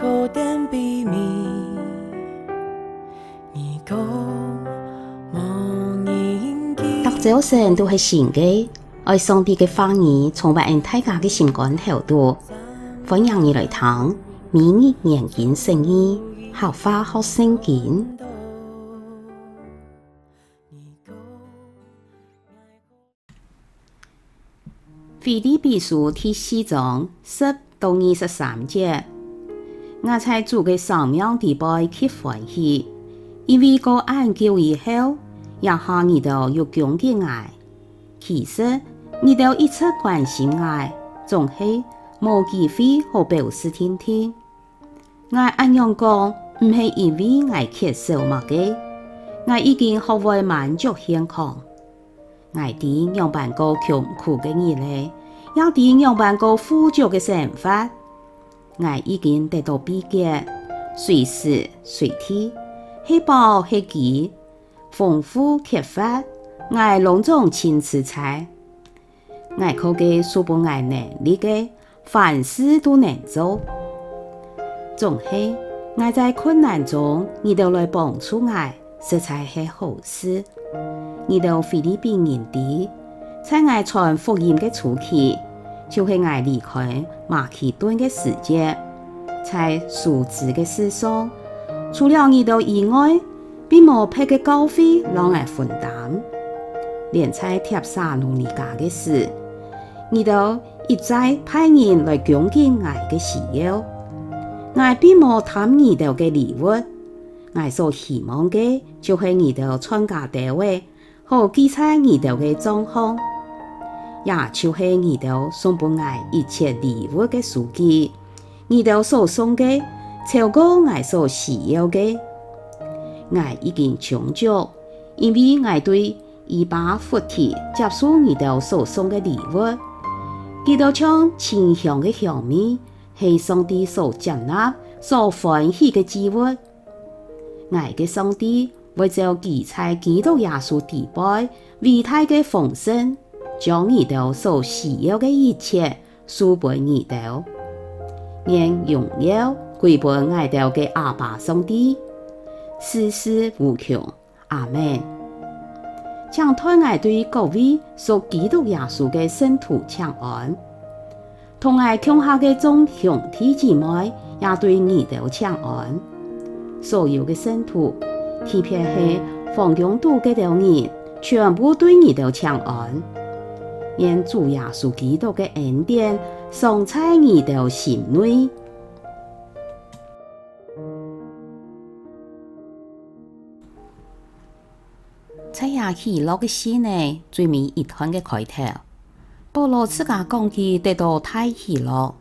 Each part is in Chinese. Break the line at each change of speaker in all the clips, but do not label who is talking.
读早晨都是新的，爱上帝的话语，充满大家的心肝头度。欢迎你来听，明日研经圣经，学话学圣经。腓立比书第四章十到二十三节，我在主嘅生命地位极欢喜，因为过按旧以后，也下你都有恭敬爱。其实你都一直关心爱，总系无机会好表示听听。我按样讲，唔系因为爱缺少乜嘅，我已经学会满足现况。我哋样办过穷苦嘅日子，也哋样办过富足嘅生活。我已经得到秘诀，随时随地，吃饱吃饥，丰富缺乏，我隆重请吃菜。我靠嘅书本爱能力嘅，凡事都能做。总系我在困难中，你都来帮助我，实在系好事。你到菲律宾人地，在我传福音的初期，就是我离开马其顿的世界，在书资的事上，除了你到以外，并无别个教会让我分担。连在帖撒罗尼迦的事，你都一再派人来恭敬我的需要，我并无贪你到的礼物，我所希望的，就是你到参加大会。好记在你哋嘅状况，也就是你哋送不爱一切礼物嘅数据，你哋所送的超过我所需要的，我已经充足，因为我对伊巴弗提接受你哋所送的礼物，佢哋像清香的香味，是上帝所接纳、所欢喜嘅祭物，我的上帝。为咗记载基督耶稣地位伟大的丰盛，将你哋所需要嘅一切赐给你哋，愿荣耀归给爱哋嘅阿爸上帝，世世无穷。阿门。请团爱对各位属基督耶稣嘅圣徒请安，同爱共下嘅众兄弟姊妹也对你哋请安，所有嘅圣徒。特别是黄永度嘅条人，全部对你都请安，愿主耶稣基督嘅恩典常在你哋心内。在亚喜乐嘅诗呢，最尾一段嘅开头，保罗自家讲起得到大喜乐，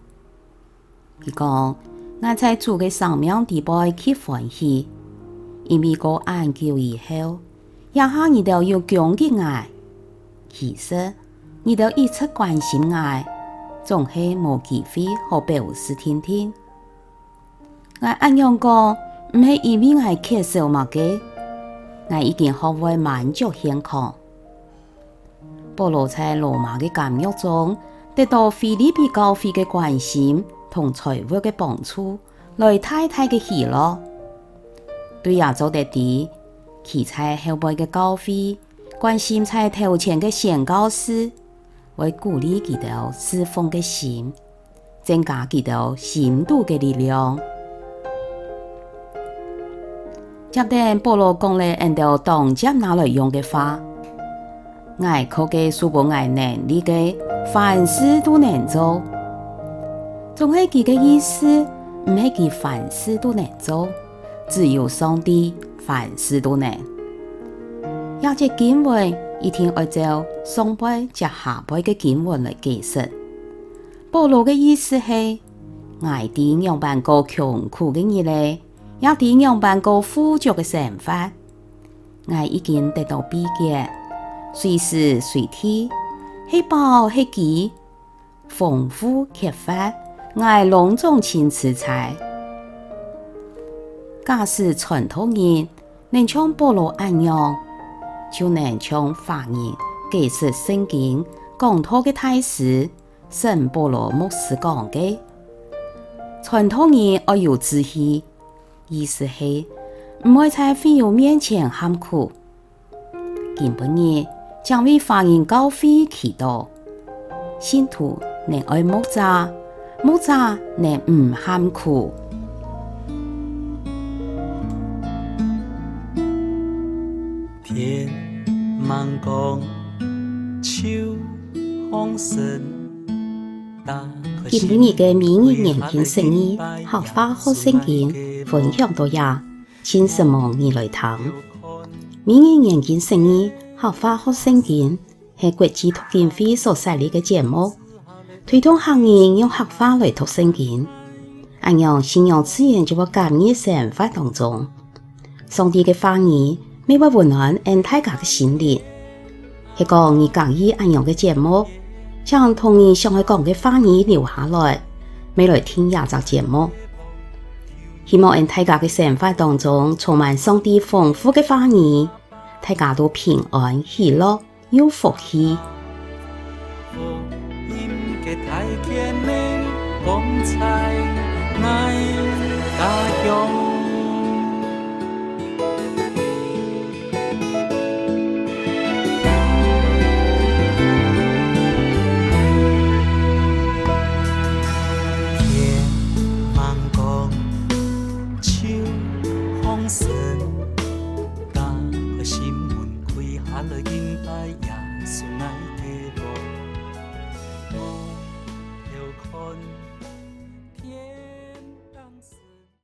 佢讲：我在主嘅生命地位极欢喜。因为过安久以后，也下你都有恭敬爱。其实你都一直关心爱，总系无机会好表示听听。我按样讲，唔系因为我缺少乜嘅，我已经学会满足现况。保罗在罗马嘅监狱中，得到腓立比教会嘅关心同财务嘅帮助，来太太嘅喜乐。对亚洲的地，其在后辈的教会，关心在头前的宣教师，为鼓励佢哋侍奉的心，增加佢哋信徒的力量。接着保罗讲了按照当接拿来用的话，爱靠嘅书本爱能力嘅，凡事都能做。总系佢嘅意思，唔系佢凡事都能做。只有上帝凡事都能，要借经文一定按照上辈及下辈嘅经文来解释。保罗嘅意思系：爱哋样办过穷苦嘅日子，也哋样办过富足嘅生活。爱已经得到秘诀，随时随地，吃饱吃饥，丰富缺乏，爱隆重请吃菜。假使传统人能像保罗一样，就能像华人解释圣经讲道的大师圣保罗牧师讲的，传统语要有志气，意思系唔会在朋友面前喊苦。今晡日将为华人教会祈祷，信徒能爱木扎，木扎能唔喊苦。
茫光，秋风深，
今晡日嘅明日研经释义，客话学圣经，分享到呀，请什么你来听。明日研经释义，客话学圣经，系国际读经会所设立嘅节目，推动客人用客话来读圣经，按样信仰自然就会加入生活当中。上帝嘅话语，每晚温暖俺大家的心灵，系讲你讲意按样嘅节目。将童年上海讲嘅话语留下来，未来听亚集节目。希望喺大家嘅生活当中充满上帝丰富嘅话语，大家都平安喜乐有福气。